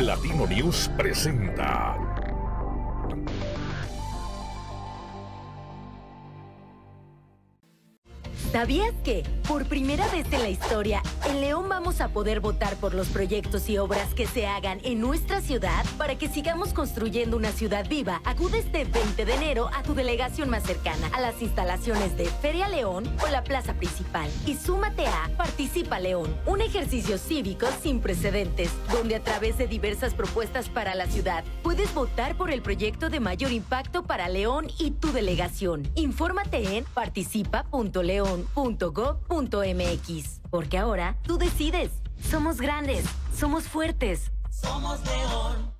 Platino News presenta. ¿Sabías que, por primera vez en la historia, en León vamos a poder votar por los proyectos y obras que se hagan en nuestra ciudad? Para que sigamos construyendo una ciudad viva, acude este 20 de enero a tu delegación más cercana, a las instalaciones de Feria León o la plaza principal. Y súmate a Participa León, un ejercicio cívico sin precedentes, donde a través de diversas propuestas para la ciudad, puedes votar por el proyecto de mayor impacto para León y tu delegación. Infórmate en participa.león Porque ahora tú decides. Somos grandes, somos fuertes. Somos León.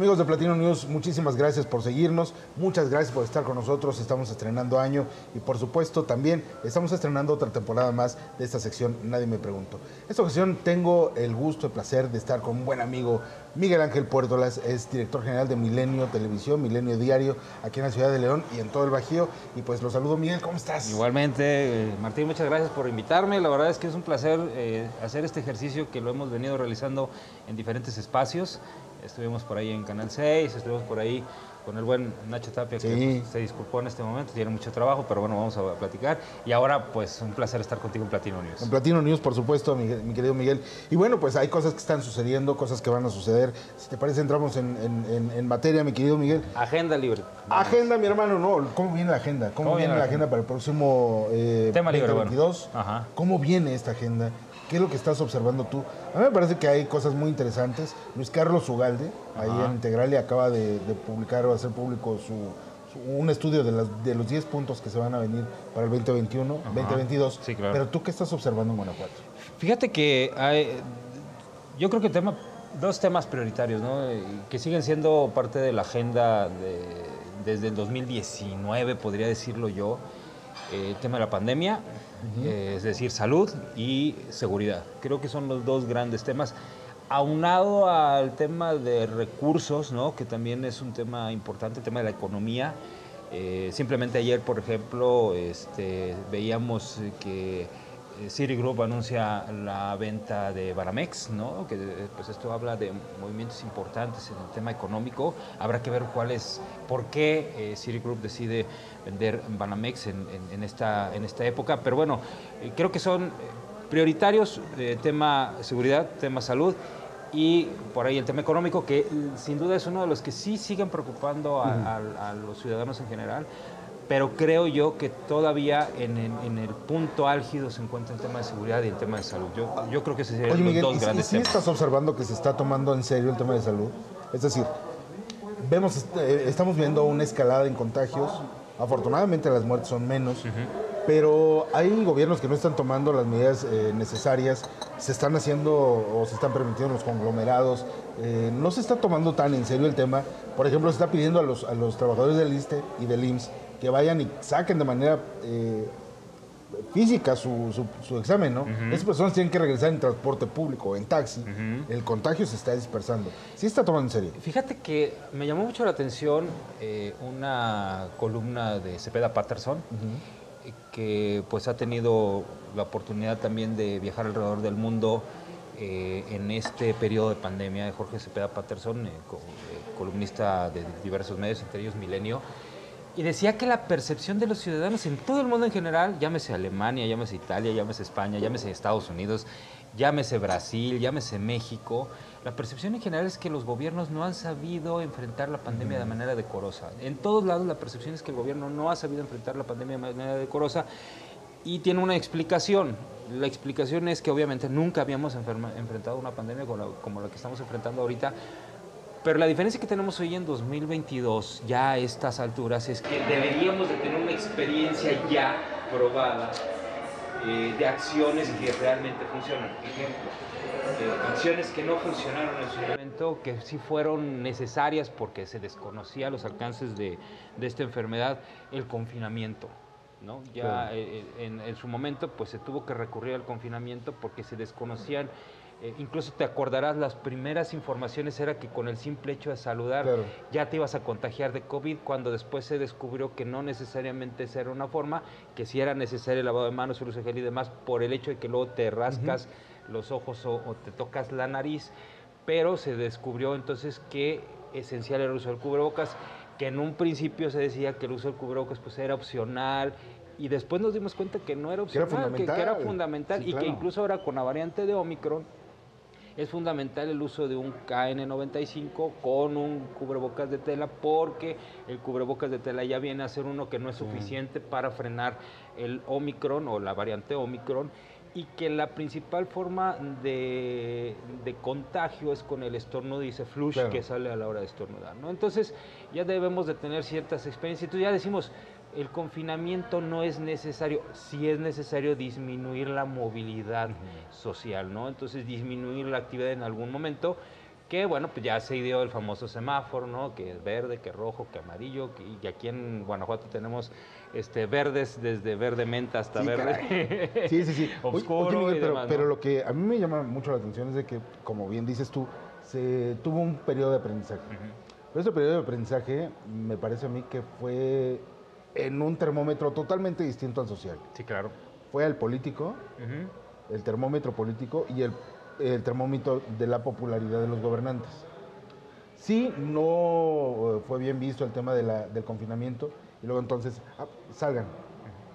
Amigos de Platino News, muchísimas gracias por seguirnos, muchas gracias por estar con nosotros, estamos estrenando año y por supuesto también estamos estrenando otra temporada más de esta sección Nadie me preguntó. Esta ocasión tengo el gusto y placer de estar con un buen amigo, Miguel Ángel Puertolas, es director general de Milenio Televisión, Milenio Diario, aquí en la ciudad de León y en todo el Bajío. Y pues los saludo, Miguel, ¿cómo estás? Igualmente, eh, Martín, muchas gracias por invitarme. La verdad es que es un placer eh, hacer este ejercicio que lo hemos venido realizando en diferentes espacios. Estuvimos por ahí en Canal 6, estuvimos por ahí con el buen Nacho Tapia, que se disculpó en este momento, tiene mucho trabajo, pero bueno, vamos a platicar. Y ahora, pues, un placer estar contigo en Platino News. En Platino News, por supuesto, mi, querido Miguel. Y bueno, pues hay cosas que están sucediendo, cosas que van a suceder. Si te parece, entramos en, materia, mi querido Miguel. Agenda libre. Agenda, mi hermano, no. ¿Cómo viene la agenda? ¿Cómo, viene, la agenda? para el próximo eh, Tema libre, 2022? ¿Cómo viene esta agenda? ¿Qué es lo que estás observando tú? A mí me parece que hay cosas muy interesantes. Luis Carlos Ugalde, ahí en Integral, y acaba de, publicar o hacer público su, un estudio de, de los 10 puntos que se van a venir para el 2021, 2022. Sí, claro. Pero tú, ¿qué estás observando en Guanajuato? Fíjate que hay, yo creo que tema, dos temas prioritarios, ¿no? que siguen siendo parte de la agenda desde el 2019, podría decirlo yo. El tema de la pandemia, eh, es decir, salud y seguridad. Creo que son los dos grandes temas. Aunado al tema de recursos, ¿no? que también es un tema importante, el tema de la economía. Eh, simplemente ayer, por ejemplo, este, veíamos que eh, Citigroup anuncia la venta de Baramex, ¿no? que pues esto habla de movimientos importantes en el tema económico. Habrá que ver cuál es, por qué eh, Citigroup decide vender Banamex en, esta, en esta época. Pero bueno, eh, creo que son prioritarios tema seguridad, tema salud y por ahí el tema económico, que sin duda es uno de los que sí siguen preocupando a los ciudadanos en general pero creo yo que todavía en, el punto álgido se encuentra el tema de seguridad y el tema de salud. Yo, yo creo que ese serían los dos grandes ¿y, estás observando que se está tomando en serio el tema de salud? Es decir, vemos, eh, estamos viendo una escalada en contagios. Afortunadamente las muertes son menos, pero hay gobiernos que no están tomando las medidas eh, necesarias, se están haciendo o se están permitiendo los conglomerados, eh, no se está tomando tan en serio el tema. Por ejemplo, se está pidiendo a los, a los trabajadores del ISTE y del IMSS que vayan y saquen de manera eh, física su, su, examen, ¿no? Esas personas tienen que regresar en transporte público, en taxi. El contagio se está dispersando. ¿Sí está tomando en serio? Fíjate que me llamó mucho la atención eh, una columna de Cepeda Patterson, que pues ha tenido la oportunidad también de viajar alrededor del mundo eh, en este periodo de pandemia de Jorge Cepeda Patterson, columnista de diversos medios, entre ellos Milenio y decía que la percepción de los ciudadanos en todo el mundo en general, llámese Alemania, llámese Italia, llámese España, llámese Estados Unidos, llámese Brasil, llámese México, la percepción en general es que los gobiernos no han sabido enfrentar la pandemia de manera decorosa. En todos lados la percepción es que el gobierno no ha sabido enfrentar la pandemia de manera decorosa y tiene una explicación. La explicación es que obviamente nunca habíamos enfrentado una pandemia como la, como la que estamos enfrentando ahorita, pero la diferencia que tenemos hoy en 2022, ya a estas alturas, es que deberíamos de tener una experiencia ya probada eh, de acciones que realmente funcionan. Ejemplo, eh, acciones que no funcionaron en su momento, que sí fueron necesarias porque se desconocía los alcances de, de esta enfermedad, el confinamiento. ¿no? Ya eh, en, en, su momento pues se tuvo que recurrir al confinamiento porque se desconocían eh, incluso te acordarás, las primeras informaciones era que con el simple hecho de saludar ya te ibas a contagiar de COVID, cuando después se descubrió que no necesariamente esa era una forma, que si era necesario el lavado de manos, el uso de gel y demás, por el hecho de que luego te rascas los ojos o, te tocas la nariz, pero se descubrió entonces que esencial era el uso del cubrebocas, que en un principio se decía que el uso del cubrebocas pues era opcional, y después nos dimos cuenta que no era opcional, que era fundamental, y que incluso ahora con la variante de Omicron, es fundamental el uso de un KN95 con un cubrebocas de tela porque el cubrebocas de tela ya viene a ser uno que no es suficiente para frenar el Omicron o la variante Omicron y que la principal forma de, contagio es con el estornudo, dice flush, que sale a la hora de estornudar. ¿no? Entonces ya debemos de tener ciertas experiencias. Entonces ya decimos, el confinamiento no es necesario, sí es necesario disminuir la movilidad social, ¿no? Entonces disminuir la actividad en algún momento, que bueno, pues ya se dio el famoso semáforo, ¿no? Que es verde, que rojo, que amarillo, y aquí en Guanajuato tenemos este verdes desde verde menta hasta verde sí, sí, sí. oscuro pero, lo que a mí me llama mucho la atención es de que, como bien dices tú, se tuvo un periodo de aprendizaje. Pero ese periodo de aprendizaje me parece a mí que fue en un termómetro totalmente distinto al social. Sí, claro. Fue al político, el termómetro político y el, termómetro de la popularidad de los gobernantes. Sí, no eh, fue bien visto el tema del confinamiento y luego entonces, ah, salgan.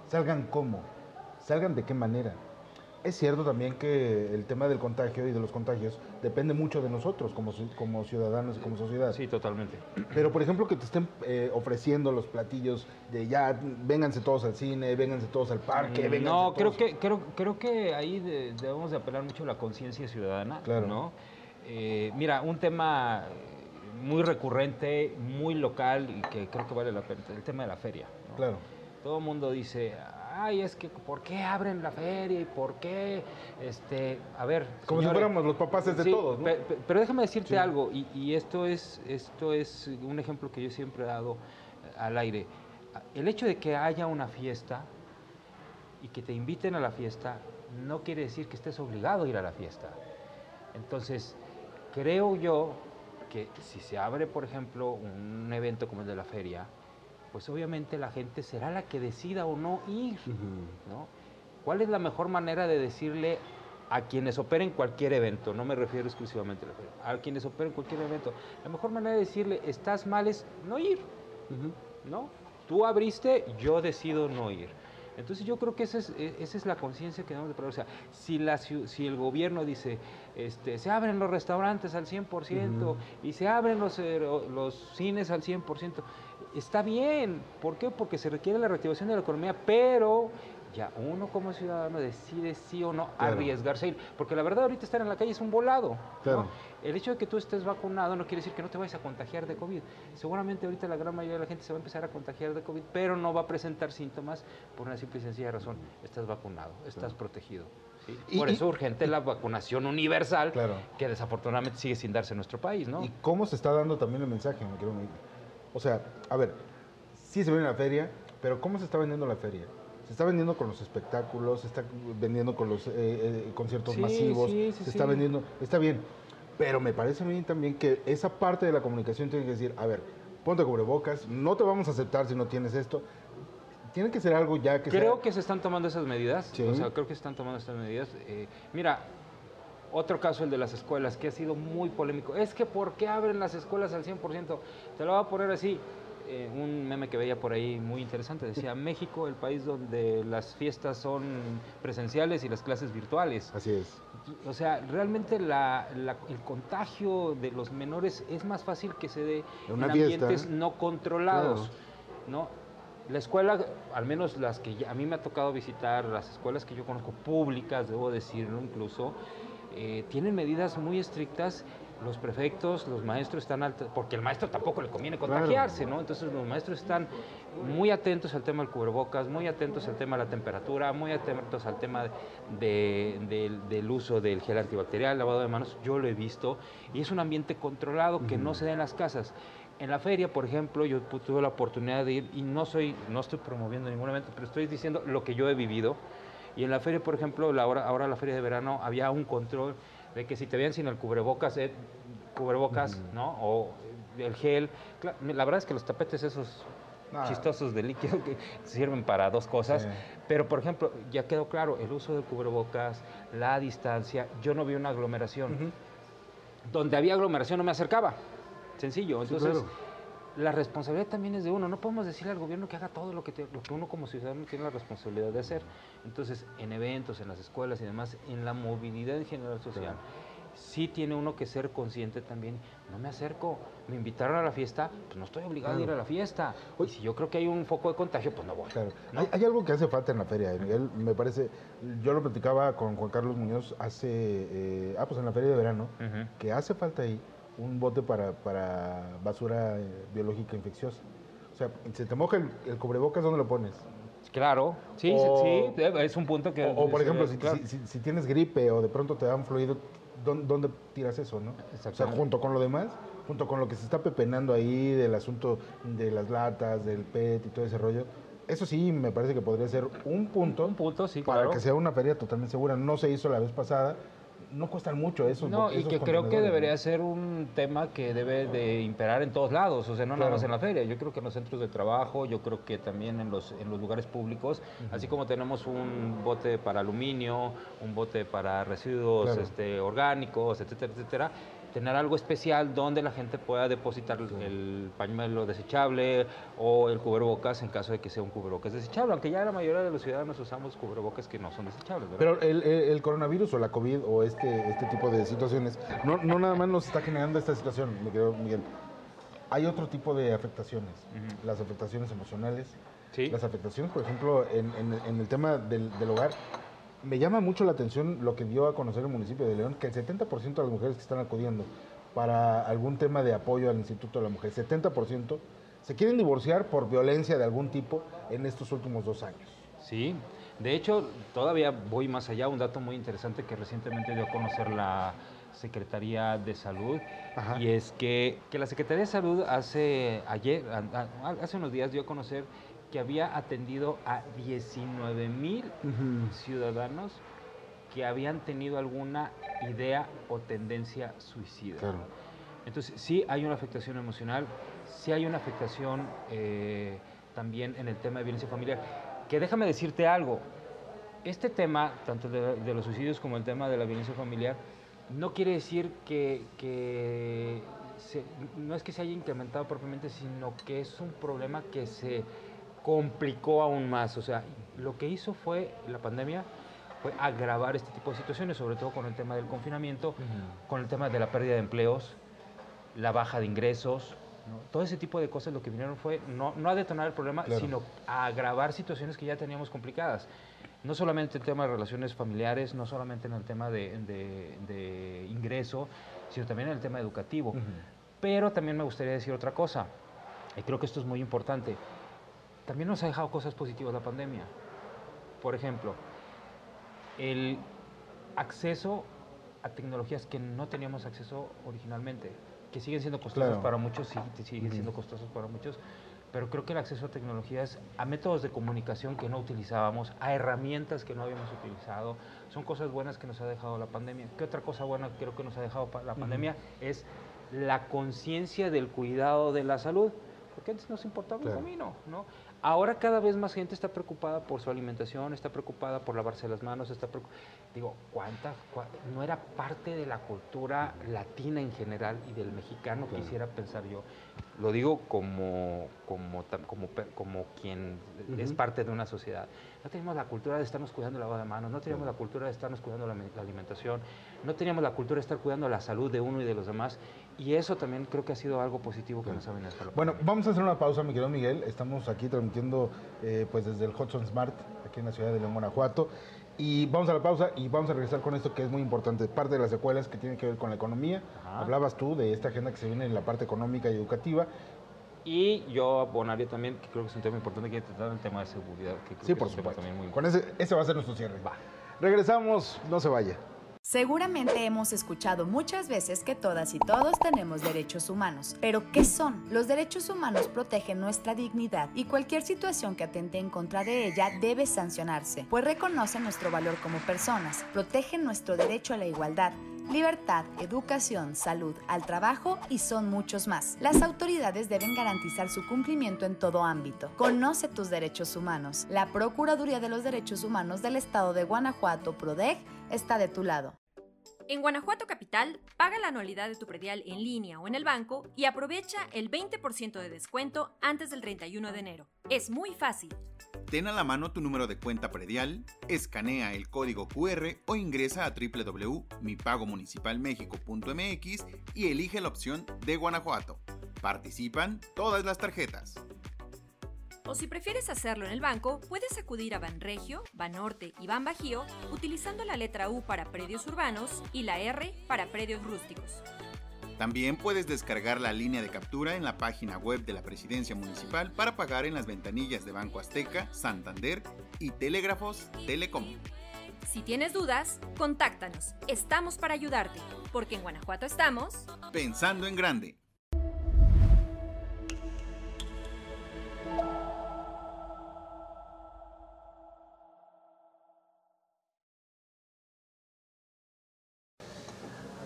¿Salgan cómo? ¿Salgan de qué manera? Es cierto también que el tema del contagio y de los contagios depende mucho de nosotros como, como ciudadanos y como sociedad. Sí, totalmente. Pero, por ejemplo, que te estén eh, ofreciendo los platillos de ya, vénganse todos al cine, vénganse todos al parque, mm, No, creo que, creo, creo que ahí debemos de apelar mucho a la conciencia ciudadana, claro. ¿no? Eh, mira, un tema muy recurrente, muy local y que creo que vale la pena, el tema de la feria. Claro. Todo el mundo dice, ay, es que ¿por qué abren la feria y por qué? Este, a ver. Como si fuéramos los papás de todos, ¿no? Pero, déjame decirte algo, y, esto, es, esto es un ejemplo que yo siempre he dado eh, al aire. El hecho de que haya una fiesta y que te inviten a la fiesta no quiere decir que estés obligado a ir a la fiesta. Entonces, creo yo que si se abre, por ejemplo, un evento como el de la feria, pues obviamente la gente será la que decida o no ir. ¿no? ¿Cuál es la mejor manera de decirle a quienes operen cualquier evento, no me refiero exclusivamente a la feria, a quienes operen cualquier evento, la mejor manera de decirle estás mal es no ir, ¿no? Tú abriste, yo decido no ir. Entonces yo creo que esa es, e, esa es la conciencia que debemos de poner. O sea, si, la, si el gobierno dice, este, se abren los restaurantes al 100% y se abren los, eh, los cines al 100%, está bien. ¿Por qué? Porque se requiere la reactivación de la economía, pero ya uno como ciudadano decide sí o no arriesgarse a ir. Porque la verdad ahorita estar en la calle es un volado. El hecho de que tú estés vacunado no quiere decir que no te vayas a contagiar de COVID. Seguramente ahorita la gran mayoría de la gente se va a empezar a contagiar de COVID, pero no va a presentar síntomas por una simple y sencilla razón. Estás vacunado, estás protegido. por eso es urgente la vacunación universal, que desafortunadamente sigue sin darse en nuestro país. ¿no? ¿Y cómo se está dando también el mensaje? O sea, a ver, sí se vende la feria, pero ¿cómo se está vendiendo la feria? Se está vendiendo con los espectáculos, se está vendiendo con los eh, eh, conciertos masivos, se está vendiendo, está bien, pero me parece a mí también que esa parte de la comunicación tiene que decir, a ver, ponte cubrebocas, no te vamos a aceptar si no tienes esto. Tiene que ser algo ya que Creo que se están tomando esas medidas, o sea, creo que se están tomando estas medidas. Eh, mira, otro caso, el de las escuelas, que ha sido muy polémico. Es que ¿por qué abren las escuelas al 100%? Te lo voy a poner así eh, un meme que veía por ahí muy interesante. Decía, México, el país donde las fiestas son presenciales y las clases virtuales. Así es. O sea, realmente la- la- el contagio de los menores es más fácil que se dé En en una fiesta. ambientes no controlados, ¿no? La escuela, al menos las que ya- a mí me ha tocado visitar, las escuelas que yo conozco públicas, debo decirlo incluso, eh, tienen medidas muy estrictas. Los prefectos, los maestros están altos, porque el maestro tampoco le conviene Claro. contagiarse, ¿no? Entonces los maestros están muy atentos al tema del cubrebocas, muy atentos al tema de la temperatura, muy atentos al tema de- del- del uso del gel antibacterial, lavado de manos. Yo lo he visto y es un ambiente controlado que no se da en las casas. En la feria, por ejemplo, yo tuve la oportunidad de ir y no soy, no estoy promoviendo ningún evento, pero estoy diciendo lo que yo he vivido. Y en la feria, por ejemplo, la hora, ahora la feria de verano, había un control de que si te veían sin el cubrebocas, eh, cubrebocas, ¿no? O el gel. La verdad es que los tapetes esos Ah. chistosos de líquido que sirven para dos cosas. Sí. Pero, por ejemplo, ya quedó claro, el uso del cubrebocas, la distancia, yo no vi una aglomeración. Donde había aglomeración no me acercaba. Sencillo. Sí, Entonces, claro. La responsabilidad también es de uno. No podemos decirle al gobierno que haga todo lo que, te- lo que uno como ciudadano tiene la responsabilidad de hacer. Entonces, en eventos, en las escuelas y demás, en la movilidad en general social, sí tiene uno que ser consciente también. No me acerco, me invitaron a la fiesta, pues no estoy obligado a ir a la fiesta. Y si yo creo que hay un foco de contagio, pues no voy. Claro. ¿no? Hay, hay algo que hace falta en la feria, Miguel. Me parece, yo lo platicaba con Juan Carlos Muñoz hace, eh, ah, pues en la feria de verano, que hace falta ahí un bote para, para basura eh, biológica infecciosa. O sea, se te moja el, el cubrebocas, ¿dónde lo pones? Claro, sí, O- sí, sí, es un punto que... O, o, por ejemplo, si, claro. si- si- tienes gripe o de pronto te dan fluido, ¿dónde, dónde tiras eso, no? O sea, junto con lo demás, junto con lo que se está pepenando ahí del asunto de las latas, del PET y todo ese rollo, eso sí me parece que podría ser un punto, Un punto, sí, para claro. que sea una feria totalmente segura. No se hizo la vez pasada, no cuestan mucho esos No, y que creo que debería ser un tema que debe de imperar en todos lados, o sea, no nada más en la feria, yo creo que en los centros de trabajo, yo creo que también en los, en los lugares públicos, así como tenemos un bote para aluminio, un bote para residuos Claro. este, orgánicos, etcétera, etcétera, tener algo especial donde la gente pueda depositar el pañuelo desechable o el cubrebocas en caso de que sea un cubrebocas desechable, aunque ya la mayoría de los ciudadanos usamos cubrebocas que no son desechables, ¿verdad? Pero el, coronavirus o la COVID o este, este tipo de situaciones, no, no nada más nos está generando esta situación, mi querido Miguel. Hay otro tipo de afectaciones, las afectaciones emocionales, Sí. las afectaciones, por ejemplo, en, en- en el tema del, del hogar. Me llama mucho la atención lo que dio a conocer el municipio de León, que el 70% de las mujeres que están acudiendo para algún tema de apoyo al Instituto de la Mujer, 70% se quieren divorciar por violencia de algún tipo en estos últimos dos años. Sí, de hecho, todavía voy más allá, un dato muy interesante que recientemente dio a conocer la Secretaría de Salud, Ajá. y es que, que la Secretaría de Salud hace, ayer, hace unos días dio a conocer que había atendido a 19 mil ciudadanos que habían tenido alguna idea o tendencia suicida. Claro. Entonces, sí hay una afectación emocional, sí hay una afectación eh, también en el tema de violencia familiar. Que déjame decirte algo, este tema, tanto de, de los suicidios como el tema de la violencia familiar, no quiere decir que, que se- no es que se haya incrementado propiamente, sino que es un problema que se complicó aún más. O sea, lo que hizo fue la pandemia fue agravar este tipo de situaciones, sobre todo con el tema del confinamiento, con el tema de la pérdida de empleos, la baja de ingresos. ¿no? Todo ese tipo de cosas lo que vinieron fue no, no a detonar el problema, Claro. sino a agravar situaciones que ya teníamos complicadas. No solamente el tema de relaciones familiares, no solamente en el tema de, de- de ingreso, sino también en el tema educativo. Pero también me gustaría decir otra cosa, y creo que esto es muy importante. También nos ha dejado cosas positivas la pandemia. Por ejemplo, el acceso a tecnologías que no teníamos acceso originalmente, que siguen siendo costosas Claro. para muchos, sí, siguen siendo costosos para muchos, pero creo que el acceso a tecnologías, a métodos de comunicación que no utilizábamos, a herramientas que no habíamos utilizado, son cosas buenas que nos ha dejado la pandemia. ¿Qué otra cosa buena creo que nos ha dejado la pandemia? Es la conciencia del cuidado de la salud. porque antes nos importaba un comino, ¿no? Ahora cada vez más gente está preocupada por su alimentación, está preocupada por lavarse las manos, está digo, ¿cuánta, no era parte de la cultura latina en general y del mexicano, quisiera pensar yo. Lo digo como, como, como, como quien es parte de una sociedad. No teníamos la cultura de estarnos cuidando la lavado de manos, no teníamos la cultura de estarnos cuidando la, la alimentación, no teníamos la cultura de estar cuidando la salud de uno y de los demás. Y eso también creo que ha sido algo positivo que nos ha venido a Bueno, vamos a hacer una pausa, mi querido Miguel. Estamos aquí transmitiendo eh, pues desde el Hudson Smart, aquí en la ciudad de León, Guanajuato. Y vamos a la pausa y vamos a regresar con esto que es muy importante, parte de las secuelas que tienen que ver con la economía. Hablabas tú de esta agenda que se viene en la parte económica y educativa. Y yo abonaría también, que creo que es un tema importante que tratar el tema de seguridad. Que sí, por supuesto. También muy con ese, ese va a ser nuestro cierre. Va. Regresamos, no se vaya. Seguramente hemos escuchado muchas veces que todas y todos tenemos derechos humanos, pero ¿qué son? Los derechos humanos protegen nuestra dignidad y cualquier situación que atente en contra de ella debe sancionarse, pues reconocen nuestro valor como personas, protegen nuestro derecho a la igualdad, libertad, educación, salud, al trabajo y son muchos más. Las autoridades deben garantizar su cumplimiento en todo ámbito. Conoce tus derechos humanos. La Procuraduría de los Derechos Humanos del Estado de Guanajuato, PRODEG, está de tu lado. En Guanajuato Capital, paga la anualidad de tu predial en línea o en el banco y aprovecha el 20% de descuento antes del 31 de enero. Es muy fácil. Ten a la mano tu número de cuenta predial, escanea el código QR o ingresa a www.mipagomunicipalmexico.mx y elige la opción de Guanajuato. Participan todas las tarjetas. O si prefieres hacerlo en el banco, puedes acudir a Banregio, Banorte y Banbajío utilizando la letra U para predios urbanos y la R para predios rústicos. También puedes descargar la línea de captura en la página web de la Presidencia Municipal para pagar en las ventanillas de Banco Azteca, Santander y Telégrafos Telecom. Si tienes dudas, contáctanos. Estamos para ayudarte, porque en Guanajuato estamos pensando en grande.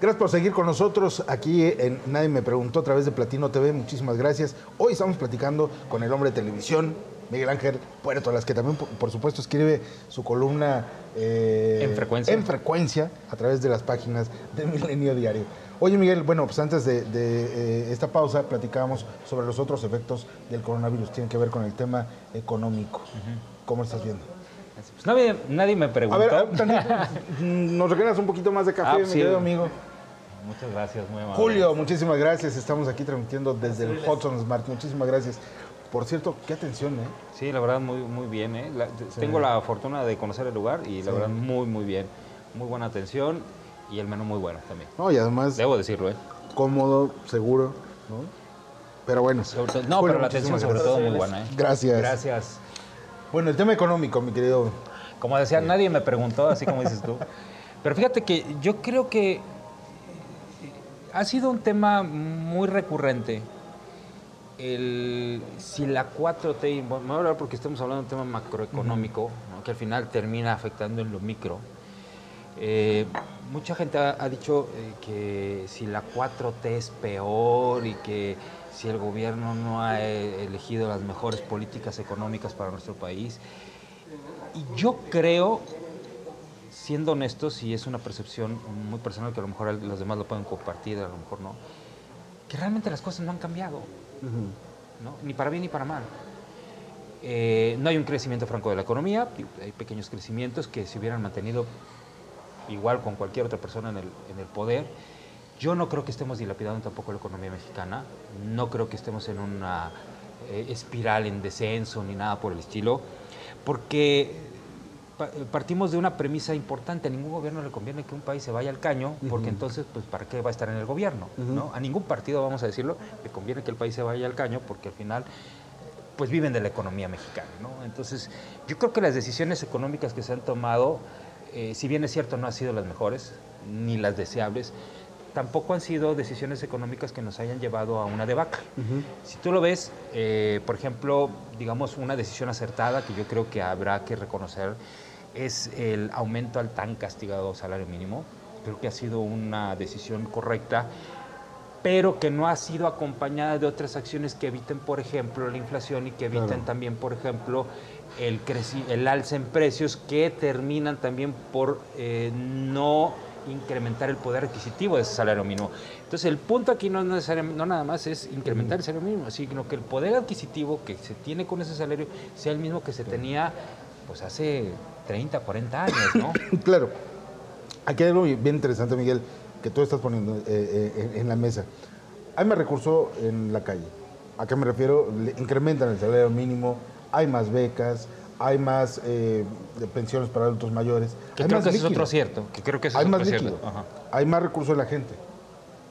Gracias por seguir con nosotros aquí en Nadie me preguntó a través de Platino TV. Muchísimas gracias. Hoy estamos platicando con el hombre de televisión, Miguel Ángel Puerto, las que también, por supuesto, escribe su columna eh, en, frecuencia. en frecuencia a través de las páginas de Milenio Diario. Oye, Miguel, bueno, pues antes de, eh, esta pausa platicábamos sobre los otros efectos del coronavirus. Tienen que ver con el tema económico. ¿Cómo estás viendo? Pues nadie, nadie, me preguntó. A ver, nos regalas un poquito más de café, ah, mi querido amigo. Muchas gracias, muy amable. Julio, muchísimas gracias. Estamos aquí transmitiendo desde el Hudson Smart. Muchísimas gracias. Por cierto, qué atención, ¿eh? Sí, la verdad, muy, muy bien, ¿eh? Tengo la fortuna de conocer el lugar y la verdad, muy, muy bien. Muy buena atención y el menú muy bueno también. No, y además... Debo decirlo, ¿eh? Cómodo, seguro, ¿no? Pero bueno. no, pero la atención sobre todo muy buena, ¿eh? Gracias. Gracias. Bueno, el tema económico, mi querido. Como decía, nadie me preguntó, así como dices tú. Pero fíjate que yo creo que ha sido un tema muy recurrente. El, si la 4T, me voy a hablar porque estamos hablando de un tema macroeconómico, que al final termina afectando en lo micro. Eh, mucha gente ha, dicho eh, que si la 4T es peor y que si el gobierno no ha eh, elegido las mejores políticas económicas para nuestro país. Y yo creo siendo honestos, y es una percepción muy personal que a lo mejor los demás lo pueden compartir, a lo mejor no, que realmente las cosas no han cambiado, ¿no? ni para bien ni para mal. Eh, no hay un crecimiento franco de la economía, hay pequeños crecimientos que se hubieran mantenido igual con cualquier otra persona en el, en el poder. Yo no creo que estemos dilapidando tampoco la economía mexicana, no creo que estemos en una eh, espiral en descenso ni nada por el estilo, porque partimos de una premisa importante. A ningún gobierno le conviene que un país se vaya al caño, porque entonces, pues, ¿para qué va a estar en el gobierno? ¿no? A ningún partido, vamos a decirlo, le conviene que el país se vaya al caño, porque al final, pues, viven de la economía mexicana, ¿no? Entonces, yo creo que las decisiones económicas que se han tomado, eh, si bien es cierto, no han sido las mejores, ni las deseables, tampoco han sido decisiones económicas que nos hayan llevado a una debacle. Si tú lo ves, eh, por ejemplo, digamos, una decisión acertada que yo creo que habrá que reconocer es el aumento al tan castigado salario mínimo. Creo que ha sido una decisión correcta pero que no ha sido acompañada de otras acciones que eviten, por ejemplo, la inflación y que eviten Claro. también, por ejemplo, el, creci- el alza en precios que terminan también por eh, no incrementar el poder adquisitivo de ese salario mínimo. Entonces, el punto aquí no, es no nada más es incrementar el salario mínimo, sino que el poder adquisitivo que se tiene con ese salario sea el mismo que se tenía pues hace 30, 40 años, ¿no? Claro. Aquí hay algo bien interesante, Miguel, que tú estás poniendo eh, eh, en, la mesa. Hay más recurso en la calle. ¿A qué me refiero? Le incrementan el salario mínimo, hay más becas, hay más eh, pensiones para adultos mayores. Que hay creo más que ese es otro cierto, que creo que ese Hay es más otro líquido. Ajá. Hay más recursos de la gente.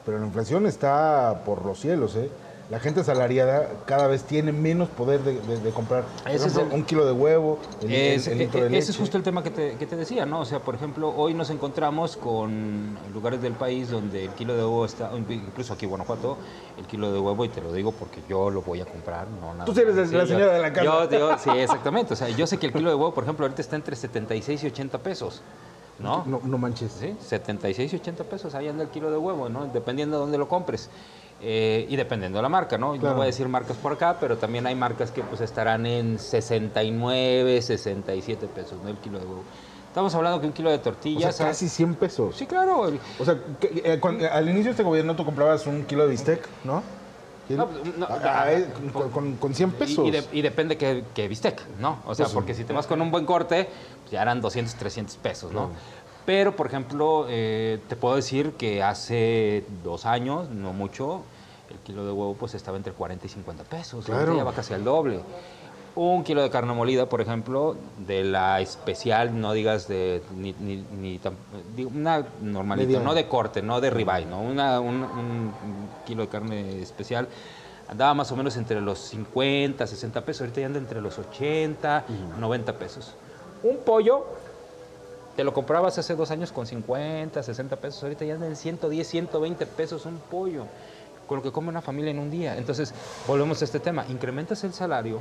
Pero la inflación está por los cielos, ¿eh? La gente asalariada cada vez tiene menos poder de, de- de comprar. Por Ese es el- un kilo de huevo, el, el- Es- el litro de e- leche. ese es justo el tema que te, que te decía, ¿no? O sea, por ejemplo, hoy nos encontramos con lugares del país donde el kilo de huevo está, incluso aquí en Guanajuato, el kilo de huevo, y te lo digo porque yo lo voy a comprar, no nada Tú eres la yo- señora de la casa. Yo, yo- sí, exactamente. O sea, yo sé que el kilo de huevo, por ejemplo, ahorita está entre 76 y 80 pesos, ¿no? No, no manches. Sí, 76 y 80 pesos, ahí anda el kilo de huevo, ¿no? Dependiendo de dónde lo compres. Eh, y dependiendo de la marca, ¿no? Claro. No voy a decir marcas por acá, pero también hay marcas que pues estarán en 69, 67 pesos, ¿no? El kilo de huevo. Estamos hablando que un kilo de O sea, tortillas... casi 100 pesos. Sí, claro. O sea, que, eh, cuando- al inicio de este gobierno tú comprabas un kilo de bistec, ¿no? No, no, Ah, ah, eh, con, con- con 100 pesos. Y, y de- y depende que, que bistec, ¿no? O sea, Pues porque si te vas con un buen corte, pues ya eran 200, 300 pesos, ¿no? Pero, por ejemplo, eh, te puedo decir que hace dos años, no mucho, el kilo de huevo pues estaba entre 40 y 50 pesos. Claro. Ya va casi al doble. Un kilo de carne molida, por ejemplo, de la especial, no digas de ni, ni- ni una normalita, no de corte, no de ribeye, ¿no? Una, un, un kilo de carne especial andaba más o menos entre los 50, 60 pesos, ahorita ya anda entre los 80, 90 pesos. Un pollo te lo comprabas hace dos años con 50, 60 pesos, ahorita ya anda en 110, 120 pesos un pollo, con lo que come una familia en un día. Entonces, volvemos a este tema, incrementas el salario,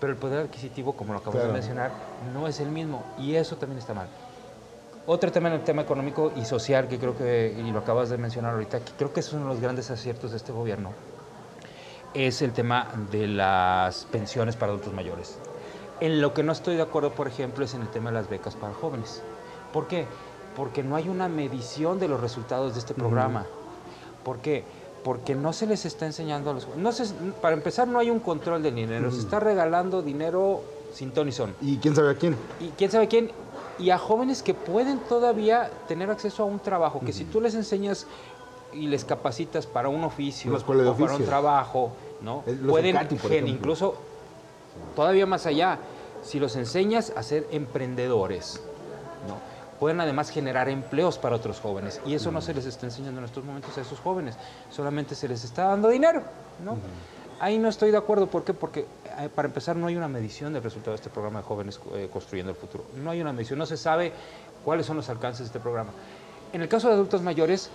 pero el poder adquisitivo, como lo acabas Claro. de mencionar, no es el mismo y eso también está mal. Otro tema en el tema económico y social que creo que, y lo acabas de mencionar ahorita, que creo que es uno de los grandes aciertos de este gobierno, es el tema de las pensiones para adultos mayores. En lo que no estoy de acuerdo, por ejemplo, es en el tema de las becas para jóvenes. ¿Por qué? Porque no hay una medición de los resultados de este programa. ¿Por qué? Porque no se les está enseñando a los no se- Para empezar, no hay un control del dinero. Se está regalando dinero sin ton y son ¿Y quién sabe a quién? y quién sabe quién, y a jóvenes que pueden todavía tener acceso a un trabajo, que si tú les enseñas y les capacitas para un oficio o para un trabajo, ¿no? El- los Pueden ejemplo. incluso todavía más allá, si los enseñas a ser emprendedores. Pueden además generar empleos para otros jóvenes y eso no se les está enseñando en estos momentos a esos jóvenes, solamente se les está dando dinero, ¿no? Ahí no estoy de acuerdo, ¿por qué? Porque eh, para empezar no hay una medición del resultado de este programa de jóvenes eh, construyendo el futuro. No hay una medición, no se sabe cuáles son los alcances de este programa. En el caso de adultos mayores,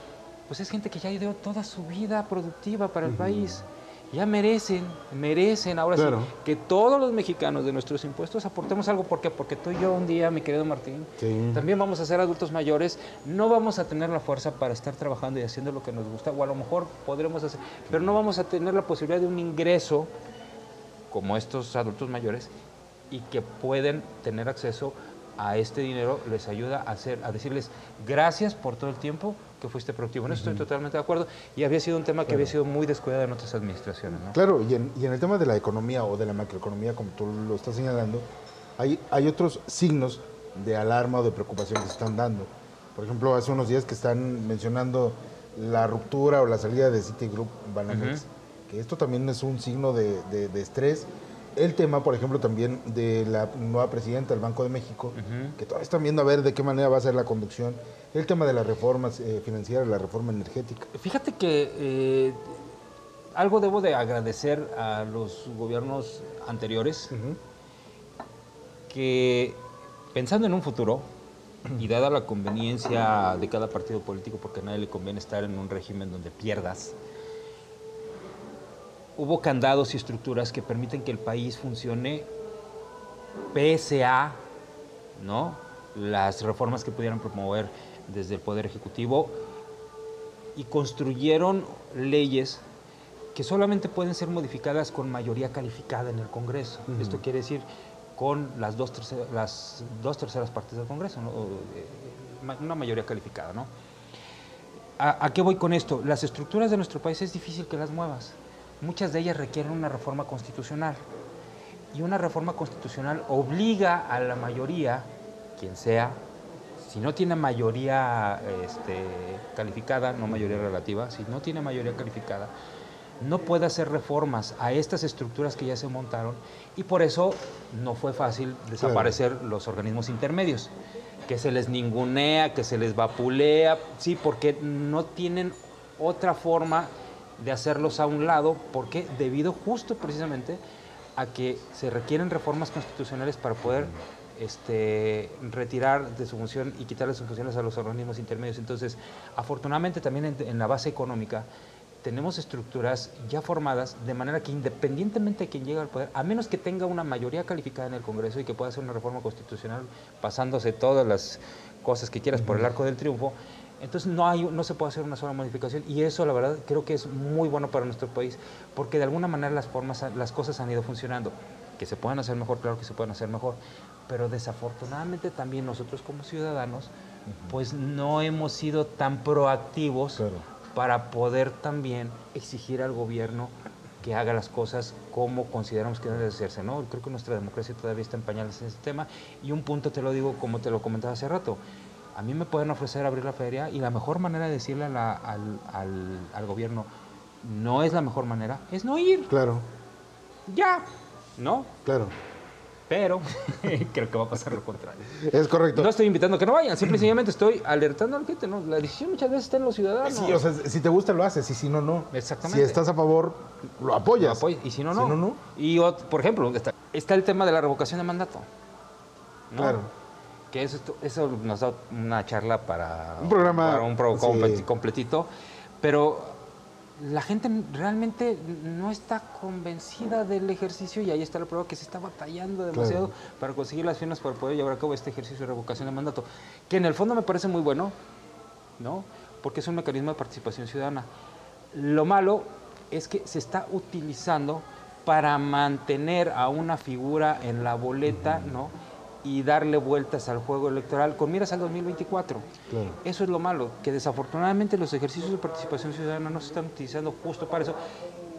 pues es gente que ya ideó toda su vida productiva para el país. Ya merecen, merecen ahora Claro. sí que todos los mexicanos de nuestros impuestos aportemos algo. ¿Por qué? Porque tú y yo un día, mi querido Martín, Sí. también vamos a ser adultos mayores, no vamos a tener la fuerza para estar trabajando y haciendo lo que nos gusta, o a lo mejor podremos hacer, pero no vamos a tener la posibilidad de un ingreso como estos adultos mayores y que pueden tener acceso a este dinero les ayuda a hacer a decirles gracias por todo el tiempo que fuiste productivo. En eso estoy totalmente de acuerdo y había sido un tema que había sido muy descuidado en otras administraciones, ¿no? Claro, y en, y en el tema de la economía o de la macroeconomía, como tú lo estás señalando, hay, hay otros signos de alarma o de preocupación que se están dando. Por ejemplo, hace unos días que están mencionando la ruptura o la salida de Citigroup Banamex, que esto también es un signo de, de- de estrés. El tema, por ejemplo, también de la nueva presidenta del Banco de México, que todavía están viendo a ver de qué manera va a ser la conducción. El tema de las reformas eh, financieras, la reforma energética. Fíjate que eh, algo debo de agradecer a los gobiernos anteriores que pensando en un futuro y dada la conveniencia de cada partido político, porque a nadie le conviene estar en un régimen donde pierdas, hubo candados y estructuras que permiten que el país funcione pese a ¿no? las reformas que pudieran promover desde el Poder Ejecutivo y construyeron leyes que solamente pueden ser modificadas con mayoría calificada en el Congreso. Esto quiere decir con las dos, terceras, las dos terceras partes del Congreso, eh, una mayoría calificada. ¿no? ¿A, a qué voy con esto? Las estructuras de nuestro país es difícil que las muevas. Muchas de ellas requieren una reforma constitucional. Y una reforma constitucional obliga a la mayoría, quien sea, si no tiene mayoría este, calificada, no mayoría relativa, si no tiene mayoría calificada, no puede hacer reformas a estas estructuras que ya se montaron y por eso no fue fácil desaparecer los organismos intermedios, que se les ningunea, que se les vapulea, sí, porque no tienen otra forma de hacerlos a un lado, porque debido justo precisamente a que se requieren reformas constitucionales para poder este, retirar de su función y quitarle sus funciones a los organismos intermedios. Entonces, afortunadamente también en, en la base económica tenemos estructuras ya formadas de manera que independientemente de quien llegue al poder, a menos que tenga una mayoría calificada en el Congreso y que pueda hacer una reforma constitucional pasándose todas las cosas que quieras por el arco del triunfo, entonces no, hay, no se puede hacer una sola modificación y eso la verdad creo que es muy bueno para nuestro país porque de alguna manera las, formas, las cosas han ido funcionando. Que se puedan hacer mejor, claro que se pueden hacer mejor, pero desafortunadamente también nosotros como ciudadanos pues no hemos sido tan proactivos Claro. para poder también exigir al gobierno que haga las cosas como consideramos que deben de hacerse, ¿no? Creo que nuestra democracia todavía está en pañales en ese tema y un punto te lo digo como te lo comentaba hace rato. A mí me pueden ofrecer abrir la feria y la mejor manera de decirle a la- al, al- al gobierno no es la mejor manera, es no ir, Claro, ya, ¿no? claro. Pero creo que va a pasar lo contrario. Es correcto. No estoy invitando a que no vayan, simple y sencillamente estoy alertando a la gente, ¿no? La decisión muchas veces está en los ciudadanos. Sí, o sea, si te gusta lo haces y si no, no. Exactamente. Si estás a favor, lo Lo apoyas. y si no, no. Si no, no. Y por ejemplo, está, está el tema de la revocación de mandato. ¿no? Claro. Que eso, eso nos da una charla para Un programa, para un pro- sí. complet- completito. Pero la gente realmente no está convencida del ejercicio y ahí está la prueba que se está batallando demasiado Claro. para conseguir las firmas para poder llevar a cabo este ejercicio de revocación de mandato. Que en el fondo me parece muy bueno, ¿no? Porque es un mecanismo de participación ciudadana. Lo malo es que se está utilizando para mantener a una figura en la boleta, ¿no? Y darle vueltas al juego electoral con miras al 2024. Claro. Eso es lo malo, que desafortunadamente los ejercicios de participación ciudadana no se están utilizando justo para eso.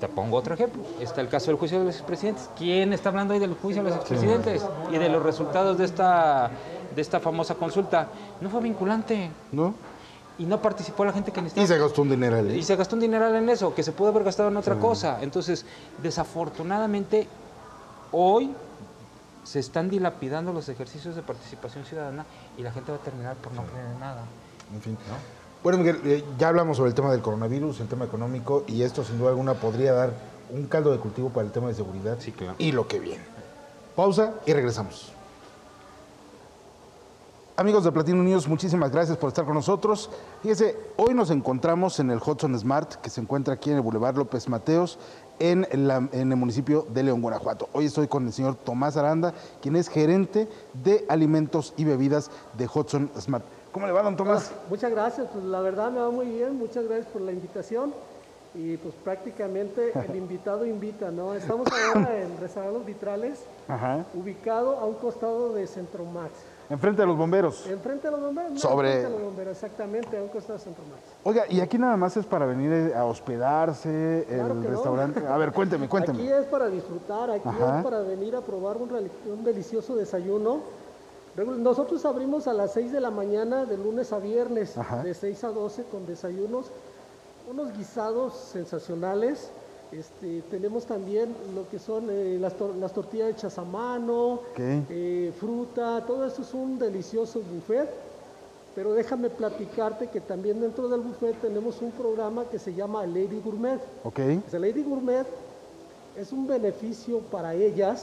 Te pongo otro ejemplo. Está el caso del juicio de los expresidentes. ¿Quién está hablando hoy del juicio de los expresidentes y de los resultados de esta, de esta famosa consulta? No fue vinculante ¿No? y no participó la gente que Y necesitaba. se gastó un dinero. Y se gastó un dineral en eso, que se pudo haber gastado en otra cosa. Entonces, desafortunadamente, hoy se están dilapidando los ejercicios de participación ciudadana y la gente va a terminar por no creer en nada. En fin. Bueno, Miguel, eh, ya hablamos sobre el tema del coronavirus, el tema económico, y esto sin duda alguna podría dar un caldo de cultivo para el tema de seguridad Sí, claro. y lo que viene. Pausa y regresamos. Amigos de Platino News, muchísimas gracias por estar con nosotros. Fíjese, hoy nos encontramos en el Hudson Smart, que se encuentra aquí en el Boulevard López Mateos, en, la- en el municipio de León, Guanajuato. Hoy estoy con el señor Tomás Aranda, quien es gerente de alimentos y bebidas de Hudson Smart. ¿Cómo le va, don Tomás? Muchas gracias, pues la verdad me va muy bien, muchas gracias por la invitación y pues prácticamente el invitado invita, ¿no? Estamos ahora en Los Vitrales, Ajá. ubicado a un costado de Centromax, Enfrente de los bomberos. enfrente de los bomberos, no, Sobre- enfrente de los bomberos, exactamente, a un costado de. Oiga, y aquí nada más es para venir eh, a hospedarse, Claro el no. restaurante. A ver, cuénteme, Aquí cuénteme. es para disfrutar, aquí Ajá. es para venir a probar un, delicioso desayuno. Nosotros abrimos a las 6 de la mañana de lunes a viernes, Ajá. de 6 a 12 con desayunos, unos guisados sensacionales. Este, tenemos también lo que son eh, las, tor- las tortillas hechas a mano, eh, fruta, todo eso es un delicioso buffet. Pero déjame platicarte que también dentro del buffet tenemos un programa que se llama Lady Gourmet. Ok. Pues Lady Gourmet es un beneficio para ellas